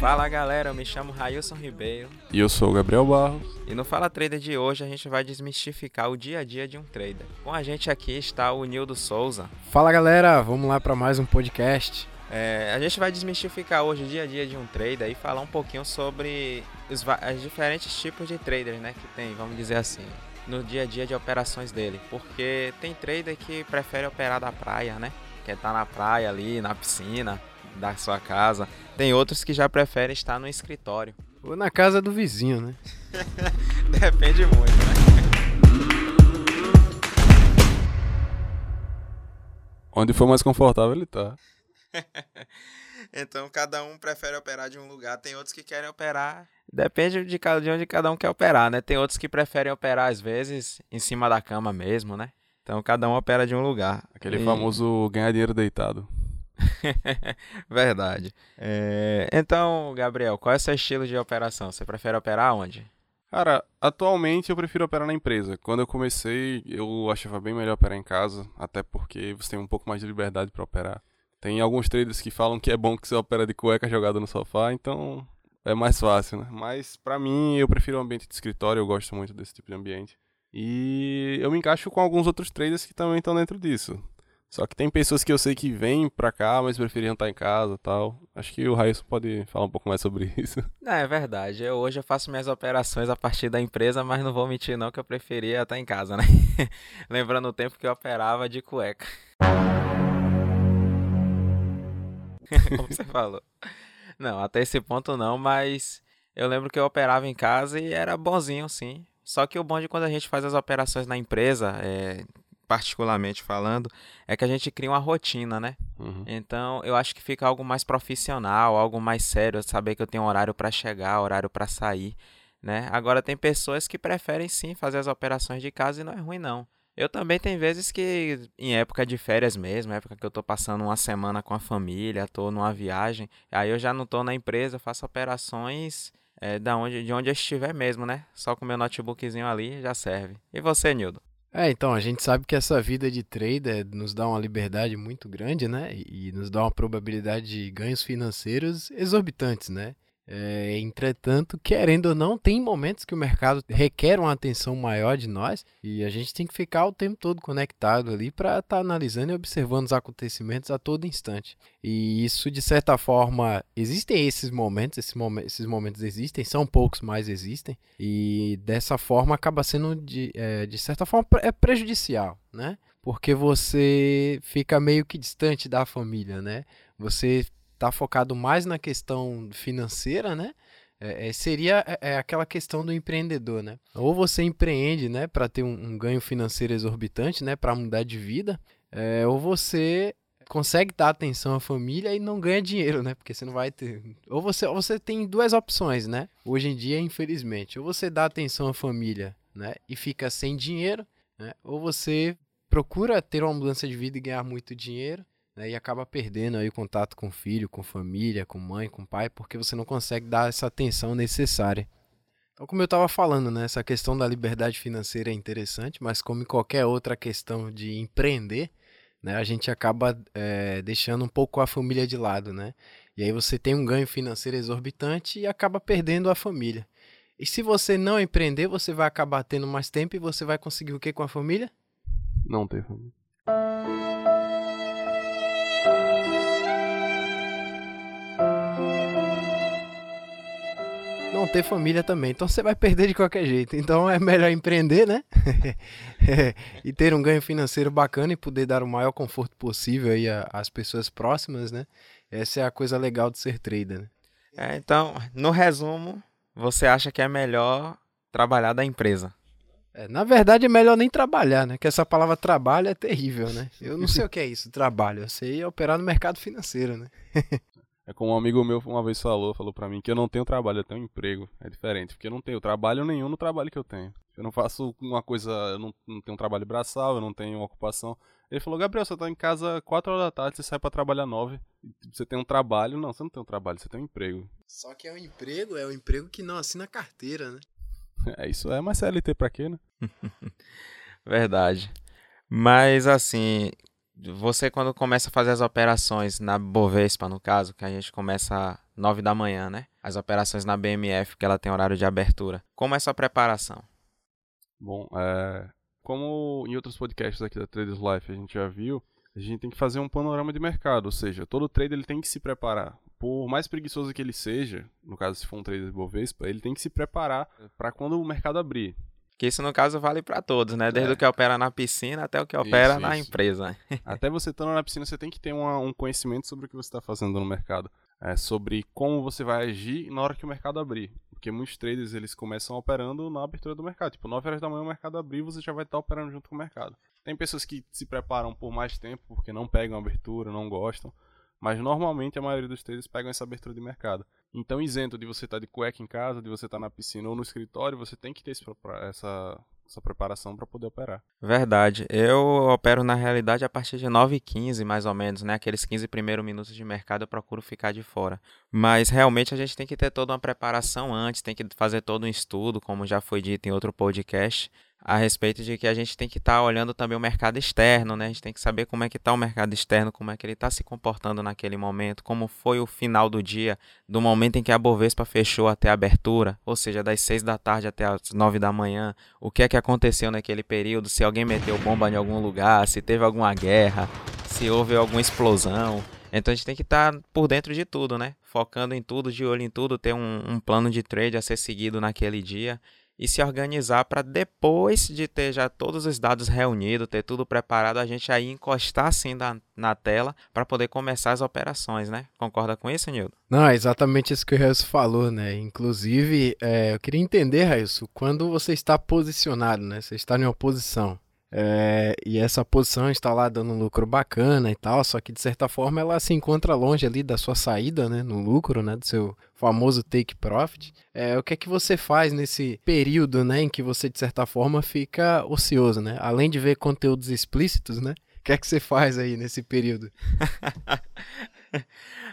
Fala galera, eu me chamo Railson Ribeiro. E eu sou o Gabriel Barros. E no Fala Trader de hoje a gente vai desmistificar o dia a dia de um trader. Com a gente aqui está o Nildo Souza. Fala galera, vamos lá para mais um podcast. É, a gente vai desmistificar hoje o dia a dia de um trader e falar um pouquinho sobre os, os diferentes tipos de traders né, que tem, vamos dizer assim, no dia a dia de operações dele. Porque tem trader que prefere operar da praia, né? Quer estar tá na praia ali, na piscina da sua casa. Tem outros que já preferem estar no escritório. Ou na casa do vizinho, né? Depende muito, né? Onde for mais confortável ele tá. então cada um prefere operar de um lugar, tem outros que querem operar. Depende de, de onde cada um quer operar, né? Tem outros que preferem operar, às vezes, em cima da cama mesmo, né? Então cada um opera de um lugar. Aquele e... famoso ganhar dinheiro deitado. Verdade. É... Então, Gabriel, qual é o seu estilo de operação? Você prefere operar onde? Cara, atualmente eu prefiro operar na empresa. Quando eu comecei, eu achava bem melhor operar em casa, até porque você tem um pouco mais de liberdade para operar. Tem alguns traders que falam que é bom que você opera de cueca jogada no sofá, então é mais fácil, né? Mas para mim, eu prefiro o ambiente de escritório, eu gosto muito desse tipo de ambiente. E eu me encaixo com alguns outros traders que também estão dentro disso. Só que tem pessoas que eu sei que vêm pra cá, mas preferiam estar em casa tal. Acho que o Raíssa pode falar um pouco mais sobre isso. Não, é verdade. Eu, hoje eu faço minhas operações a partir da empresa, mas não vou mentir não que eu preferia estar em casa, né? Lembrando o tempo que eu operava de cueca. Como você falou. Não, até esse ponto não, mas eu lembro que eu operava em casa e era bonzinho, sim. Só que o bom de quando a gente faz as operações na empresa, é, particularmente falando, é que a gente cria uma rotina, né? Uhum. Então, eu acho que fica algo mais profissional, algo mais sério, saber que eu tenho horário para chegar, horário para sair, né? Agora tem pessoas que preferem sim fazer as operações de casa e não é ruim não. Eu também tem vezes que em época de férias mesmo, época que eu tô passando uma semana com a família, tô numa viagem, aí eu já não tô na empresa, faço operações é, da onde, de onde eu estiver mesmo, né? Só com meu notebookzinho ali já serve. E você, Nildo? É, então, a gente sabe que essa vida de trader nos dá uma liberdade muito grande, né? E nos dá uma probabilidade de ganhos financeiros exorbitantes, né? É, entretanto, querendo ou não, tem momentos que o mercado requer uma atenção maior de nós e a gente tem que ficar o tempo todo conectado ali para estar tá analisando e observando os acontecimentos a todo instante. E isso, de certa forma, existem esses momentos, esses, esses momentos existem, são poucos, mas existem, e dessa forma acaba sendo, de, é, de certa forma, é prejudicial, né? Porque você fica meio que distante da família, né? Você está focado mais na questão financeira, né? É, é seria é, é, aquela questão do empreendedor, né? Ou você empreende, né, para ter um, um, ganho financeiro exorbitante, né, para mudar de vida, é, ou você consegue dar atenção à família e não ganha dinheiro, né? Porque você não vai ter. Ou você, ou você tem duas opções, né? Hoje em dia, infelizmente, ou você dá atenção à família, né, e fica sem dinheiro, né? Ou você procura ter uma mudança de vida e ganhar muito dinheiro, né, e acaba perdendo aí o contato com o filho, com família, com mãe, com pai, porque você não consegue dar essa atenção necessária. Então, como eu estava falando, né, essa questão da liberdade financeira é interessante, mas como em qualquer outra questão de empreender, né, a gente acaba é, deixando um pouco a família de lado, né? E aí você tem um ganho financeiro exorbitante e acaba perdendo a família. E se você não empreender, você vai acabar tendo mais tempo e você vai conseguir o que com a família? Não ter família. Não ter família também. Então você vai perder de qualquer jeito. Então é melhor empreender, né? e ter um ganho financeiro bacana e poder dar o maior conforto possível aí às pessoas próximas, né? Essa é a coisa legal de ser trader, né? É, então, no resumo, você acha que é melhor trabalhar da empresa? É, na verdade, é melhor nem trabalhar, né? Que essa palavra trabalho é terrível, né? Eu não sei o que é isso, trabalho. Eu sei operar no mercado financeiro, né? É como um amigo meu uma vez falou, falou para mim que eu não tenho trabalho, eu tenho emprego. É diferente, porque eu não tenho trabalho nenhum no trabalho que eu tenho. Eu não faço uma coisa, eu não, não tenho um trabalho braçal, eu não tenho uma ocupação. Ele falou, Gabriel, você tá em casa 4 horas da tarde, você sai para trabalhar 9. Você tem um trabalho? Não, você não tem um trabalho, você tem um emprego. Só que é um emprego, é um emprego que não assina carteira, né? É, isso é, mas CLT pra quê, né? Verdade. Mas assim, você quando começa a fazer as operações na Bovespa, no caso, que a gente começa 9 da manhã, né? As operações na BMF, que ela tem horário de abertura. Como é essa preparação? Bom, é, como em outros podcasts aqui da Traders Life a gente já viu, a gente tem que fazer um panorama de mercado, ou seja, todo trader ele tem que se preparar. Por mais preguiçoso que ele seja, no caso se for um trader de Bovespa, ele tem que se preparar para quando o mercado abrir. Que isso, no caso, vale para todos, né? Desde é. o que opera na piscina até o que opera isso, na isso. empresa. Até você estando na piscina, você tem que ter uma, um conhecimento sobre o que você está fazendo no mercado. É, sobre como você vai agir na hora que o mercado abrir. Porque muitos traders eles começam operando na abertura do mercado. Tipo, 9 horas da manhã o mercado abrir você já vai estar operando junto com o mercado. Tem pessoas que se preparam por mais tempo porque não pegam abertura, não gostam. Mas normalmente a maioria dos traders pegam essa abertura de mercado. Então, isento de você estar tá de cueca em casa, de você estar tá na piscina ou no escritório, você tem que ter essa, essa preparação para poder operar. Verdade. Eu opero na realidade a partir de 9 e 15, mais ou menos, né? Aqueles 15 primeiros minutos de mercado eu procuro ficar de fora. Mas realmente a gente tem que ter toda uma preparação antes, tem que fazer todo um estudo, como já foi dito em outro podcast a respeito de que a gente tem que estar tá olhando também o mercado externo, né? A gente tem que saber como é que está o mercado externo, como é que ele está se comportando naquele momento, como foi o final do dia, do momento em que a Bovespa fechou até a abertura, ou seja, das 6 da tarde até as 9 da manhã, o que é que aconteceu naquele período, se alguém meteu bomba em algum lugar, se teve alguma guerra, se houve alguma explosão. Então a gente tem que estar tá por dentro de tudo, né? Focando em tudo, de olho em tudo, ter um, um plano de trade a ser seguido naquele dia e se organizar para depois de ter já todos os dados reunidos, ter tudo preparado, a gente aí encostar assim na, na tela para poder começar as operações, né? Concorda com isso, Nildo? Não, é exatamente isso que o Railson falou, né? Inclusive, é, eu queria entender, Railson, quando você está posicionado, né? Você está em uma posição. É, e essa posição está lá dando um lucro bacana e tal, só que de certa forma ela se encontra longe ali da sua saída, né, no lucro, né, do seu famoso take profit. É, o que é que você faz nesse período, né, em que você de certa forma fica ocioso, né? Além de ver conteúdos explícitos, né? O que é que você faz aí nesse período?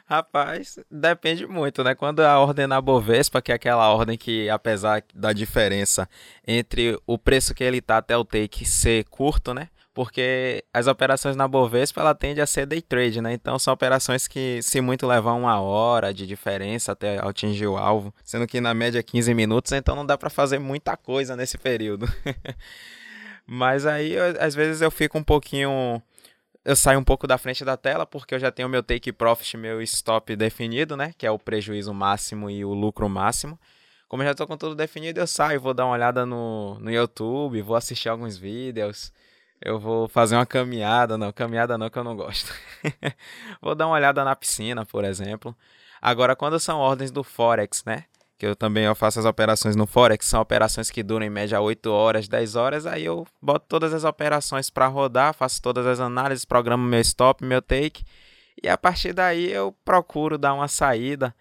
Rapaz, depende muito, né? Quando a ordem na Bovespa, que é aquela ordem que, apesar da diferença entre o preço que ele tá até o take ser curto, né? Porque as operações na Bovespa, ela tende a ser day trade, né? Então são operações que, se muito, levam uma hora de diferença até atingir o alvo, sendo que na média 15 minutos, então não dá para fazer muita coisa nesse período. Mas aí, às vezes eu fico um pouquinho eu saio um pouco da frente da tela porque eu já tenho meu take profit, meu stop definido, né? Que é o prejuízo máximo e o lucro máximo. Como eu já estou com tudo definido, eu saio, vou dar uma olhada no, no YouTube, vou assistir alguns vídeos, eu vou fazer uma caminhada, não, caminhada não que eu não gosto. vou dar uma olhada na piscina, por exemplo. Agora, quando são ordens do Forex, né? Que eu também eu faço as operações no Forex, são operações que duram em média 8 horas, 10 horas, aí eu boto todas as operações para rodar, faço todas as análises, programo meu stop, meu take, e a partir daí eu procuro dar uma saída,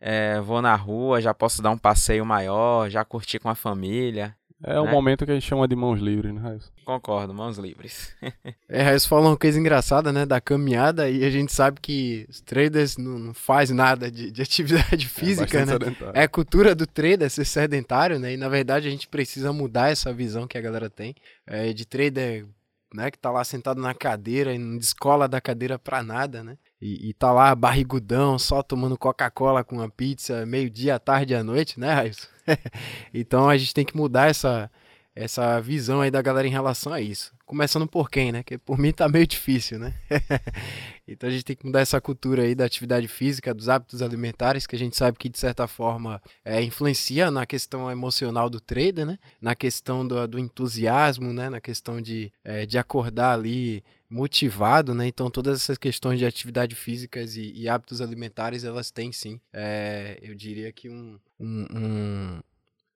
é, vou na rua, já posso dar um passeio maior, já curtir com a família, é o né? momento que a gente chama de mãos livres, né, Raiz? Concordo, mãos livres. é, Raiz falou uma coisa engraçada, né, da caminhada, e a gente sabe que os traders não, não faz nada de, de atividade é física, é né? Sedentário. É a cultura do trader ser sedentário, né, e na verdade a gente precisa mudar essa visão que a galera tem é, de trader né, que tá lá sentado na cadeira e não descola da cadeira pra nada, né? E, e tá lá barrigudão, só tomando Coca-Cola com uma pizza meio-dia, tarde à noite, né, Raíssa? então a gente tem que mudar essa, essa visão aí da galera em relação a isso. Começando por quem, né? Que por mim tá meio difícil, né? então a gente tem que mudar essa cultura aí da atividade física, dos hábitos alimentares, que a gente sabe que de certa forma é, influencia na questão emocional do trader, né? Na questão do, do entusiasmo, né? Na questão de, é, de acordar ali motivado, né? Então todas essas questões de atividade físicas e, e hábitos alimentares, elas têm sim, é, eu diria que um, um, um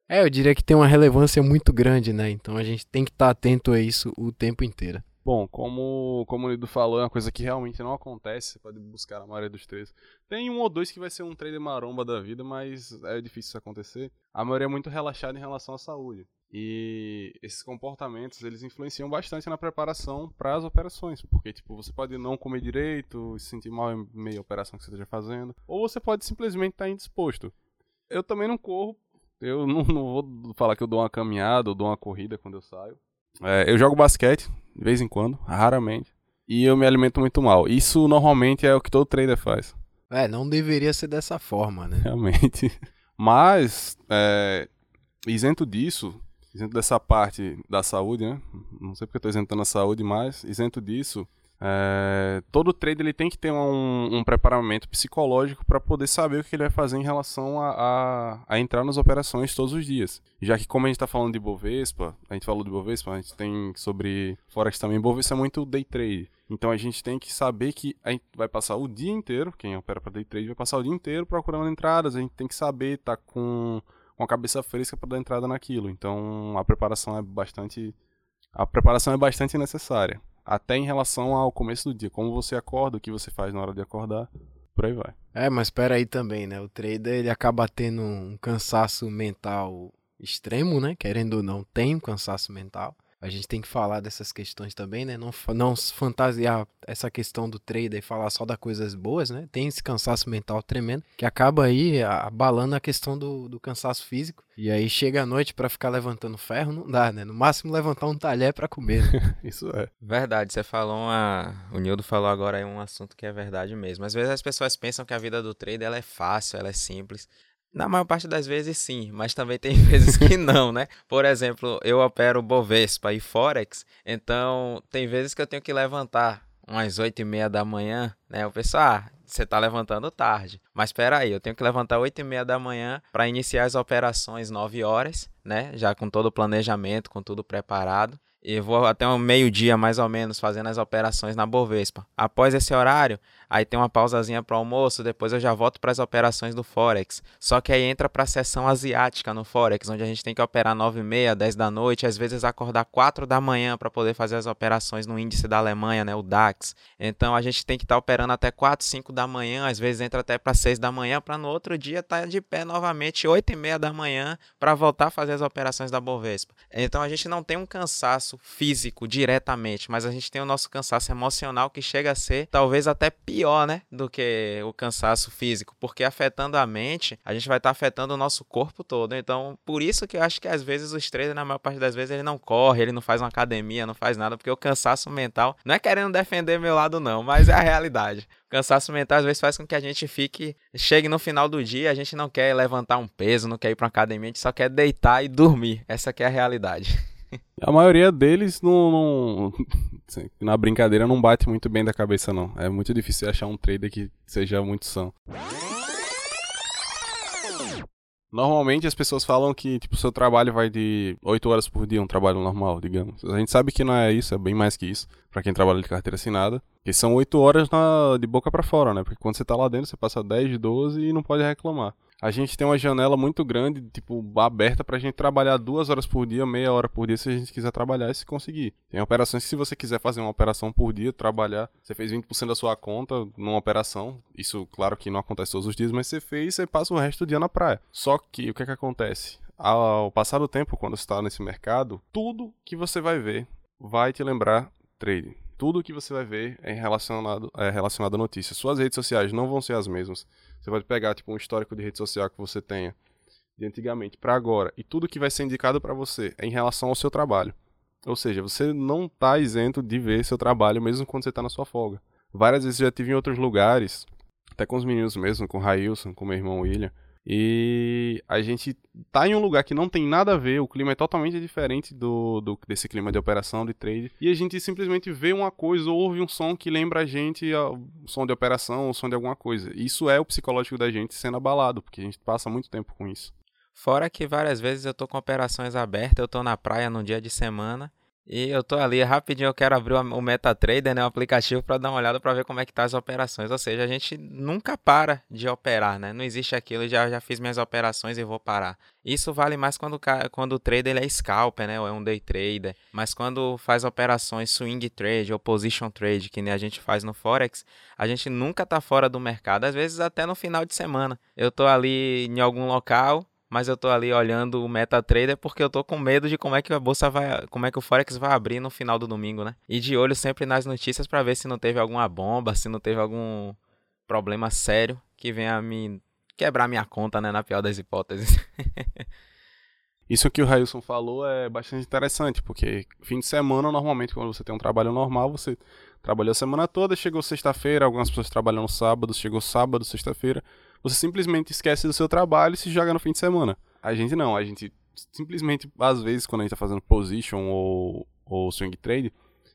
é, eu diria que tem uma relevância muito grande, né? Então a gente tem que estar tá atento a isso o tempo inteiro. Bom, como, como o Lido falou, é uma coisa que realmente não acontece, você pode buscar na maioria dos três. Tem um ou dois que vai ser um trader maromba da vida, mas é difícil isso acontecer. A maioria é muito relaxada em relação à saúde. E esses comportamentos, eles influenciam bastante na preparação para as operações, porque tipo, você pode não comer direito, se sentir mal em meio à operação que você esteja fazendo, ou você pode simplesmente estar indisposto. Eu também não corro eu não, não, vou falar que eu dou uma caminhada ou dou uma corrida quando eu saio. É, eu jogo basquete, de vez em quando, raramente. E eu me alimento muito mal. Isso normalmente é o que todo trader faz. É, não deveria ser dessa forma, né? Realmente. Mas, é, isento disso, isento dessa parte da saúde, né? Não sei porque eu estou isentando a saúde, mas isento disso, é, todo trader ele tem que ter um, um preparamento psicológico para poder saber o que ele vai fazer em relação a, a, a, entrar nas operações todos os dias. Já que como a gente está falando de Bovespa, a gente falou de Bovespa, a gente tem sobre Forex também, Bovespa é muito day trade. Então a gente tem que saber que a gente vai passar o dia inteiro, quem opera para day trade vai passar o dia inteiro procurando entradas, a gente tem que saber estar tá com, com a cabeça fresca para dar entrada naquilo. Então a preparação é bastante a preparação é bastante necessária até em relação ao começo do dia, como você acorda, o que você faz na hora de acordar, por aí vai. É, mas espera aí também, né? O trader ele acaba tendo um cansaço mental extremo, né? Querendo ou não, tem um cansaço mental a gente tem que falar dessas questões também, né? Não, não fantasiar essa questão do trader e falar só das coisas boas, né? Tem esse cansaço mental tremendo que acaba aí abalando a questão do, do cansaço físico. E aí chega a noite para ficar levantando ferro, não dá, né? No máximo levantar um talher para comer. Né? Isso é. Verdade, você falou uma. O Nildo falou agora aí um assunto que é verdade mesmo. Às vezes as pessoas pensam que a vida do trader ela é fácil, ela é simples. Na maior parte das vezes sim, mas também tem vezes que não, né? Por exemplo, eu opero Bovespa e Forex, então tem vezes que eu tenho que levantar umas 8 e meia da manhã, né? O pessoal, ah, você está levantando tarde. Mas espera aí, eu tenho que levantar 8 e meia da manhã para iniciar as operações 9 horas, né? Já com todo o planejamento, com tudo preparado e vou até um meio-dia mais ou menos fazendo as operações na Bovespa. Após esse horário, aí tem uma pausazinha para almoço, depois eu já volto para as operações do Forex. Só que aí entra para a sessão asiática no Forex, onde a gente tem que operar 9 e meia, 10 da noite, às vezes acordar 4 da manhã para poder fazer as operações no índice da Alemanha, né, o DAX. Então a gente tem que estar tá operando até 4, 5 da manhã, às vezes entra até para 6 da manhã, para no outro dia estar tá de pé novamente 8 e meia da manhã para voltar a fazer as operações da Bovespa. Então a gente não tem um cansaço físico diretamente, mas a gente tem o nosso cansaço emocional que chega a ser talvez até pior, né, do que o cansaço físico, porque afetando a mente, a gente vai estar tá afetando o nosso corpo todo. Então, por isso que eu acho que às vezes os traders, na maior parte das vezes, ele não corre, ele não faz uma academia, não faz nada, porque o cansaço mental, não é querendo defender meu lado não, mas é a realidade. O cansaço mental às vezes faz com que a gente fique, chegue no final do dia, a gente não quer levantar um peso, não quer ir para uma academia, a gente só quer deitar e dormir. Essa é a realidade. A maioria deles não, não, na brincadeira não bate muito bem da cabeça não. É muito difícil achar um trader que seja muito são. Normalmente as pessoas falam que tipo seu trabalho vai de 8 horas por dia, um trabalho normal, digamos. A gente sabe que não é isso, é bem mais que isso, para quem trabalha de carteira assinada. Que são 8 horas na, de boca para fora, né? Porque quando você tá lá dentro, você passa 10, 12 e não pode reclamar a gente tem uma janela muito grande, tipo, aberta pra gente trabalhar duas horas por dia, meia hora por dia, se a gente quiser trabalhar e se conseguir. Tem operações que se você quiser fazer uma operação por dia, trabalhar, você fez 20% da sua conta numa operação, isso claro que não acontece todos os dias, mas você fez, você passa o resto do dia na praia. Só que o que é que acontece? Ao passar do tempo, quando você está nesse mercado, tudo que você vai ver vai te lembrar trading tudo que você vai ver é relacionado, é relacionado a notícias. Suas redes sociais não vão ser as mesmas. Você pode pegar tipo um histórico de rede social que você tenha de antigamente para agora e tudo que vai ser indicado para você é em relação ao seu trabalho. Ou seja, você não está isento de ver seu trabalho mesmo quando você está na sua folga. Várias vezes eu já tive em outros lugares, até com os meninos mesmo, com o Railson, com meu irmão William, e a gente tá em um lugar que não tem nada a ver, o clima é totalmente diferente do, do desse clima de operação, de trade, e a gente simplesmente vê uma coisa ou ouve um som que lembra a gente o som de operação, o som de alguma coisa. Isso é o psicológico da gente sendo abalado, porque a gente passa muito tempo com isso. Fora que várias vezes eu tô com operações abertas, eu tô na praia num dia de semana e eu tô ali, rapidinho eu quero abrir o MetaTrader, né, o aplicativo para dar uma olhada para ver como é que tá as operações. Ou seja, a gente nunca para de operar, né? Não existe aquilo, já já fiz minhas operações e vou parar. Isso vale mais quando, quando o trader ele é scalper, né, ou é um day trader. Mas quando faz operações swing trade ou position trade, que a gente faz no forex, a gente nunca tá fora do mercado, às vezes até no final de semana. Eu tô ali em algum local, mas eu tô ali olhando o MetaTrader porque eu tô com medo de como é que a bolsa vai, como é que o Forex vai abrir no final do domingo, né? E de olho sempre nas notícias para ver se não teve alguma bomba, se não teve algum problema sério que venha me quebrar minha conta, né, na pior das hipóteses. Isso que o Railson falou é bastante interessante, porque fim de semana, normalmente, quando você tem um trabalho normal, você trabalhou a semana toda, chegou sexta-feira, algumas pessoas trabalham no sábado, chegou sábado, sexta-feira, você simplesmente esquece do seu trabalho e se joga no fim de semana. A gente não, a gente simplesmente, às vezes, quando a gente tá fazendo position ou, ou swing trade,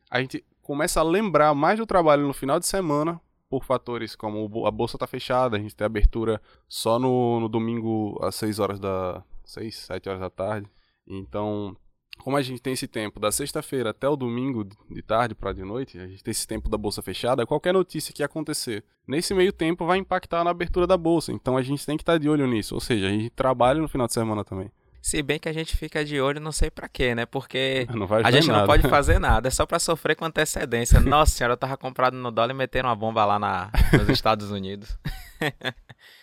a gente começa a lembrar mais do trabalho no final de semana por fatores como a bolsa tá fechada, a gente tem abertura só no, no domingo às 6 horas da 6, 7 horas da tarde. Então, como a gente tem esse tempo da sexta-feira até o domingo de tarde para de noite, a gente tem esse tempo da bolsa fechada, qualquer notícia que acontecer nesse meio tempo vai impactar na abertura da bolsa. Então a gente tem que estar tá de olho nisso, ou seja, a gente trabalha no final de semana também. Se bem que a gente fica de olho, não sei para quê, né? Porque a gente nada. não pode fazer nada, é só para sofrer com antecedência. Nossa senhora, eu tava comprado no dólar e meteram uma bomba lá na, nos Estados Unidos.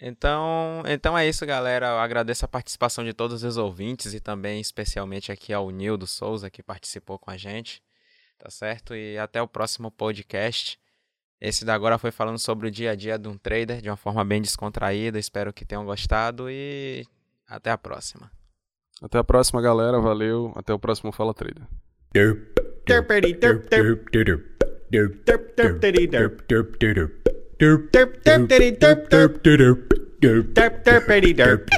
Então, então é isso, galera. Eu agradeço a participação de todos os ouvintes e também especialmente aqui ao Nildo Souza que participou com a gente. Tá certo? E até o próximo podcast. Esse da agora foi falando sobre o dia a dia de um trader de uma forma bem descontraída. Espero que tenham gostado e até a próxima. Até a próxima, galera. Valeu. Até o próximo Fala Trader. Derp derp derp derp derp derp derp derp derp derp derp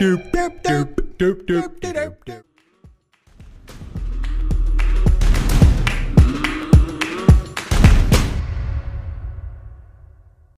derp derp derp derp derp derp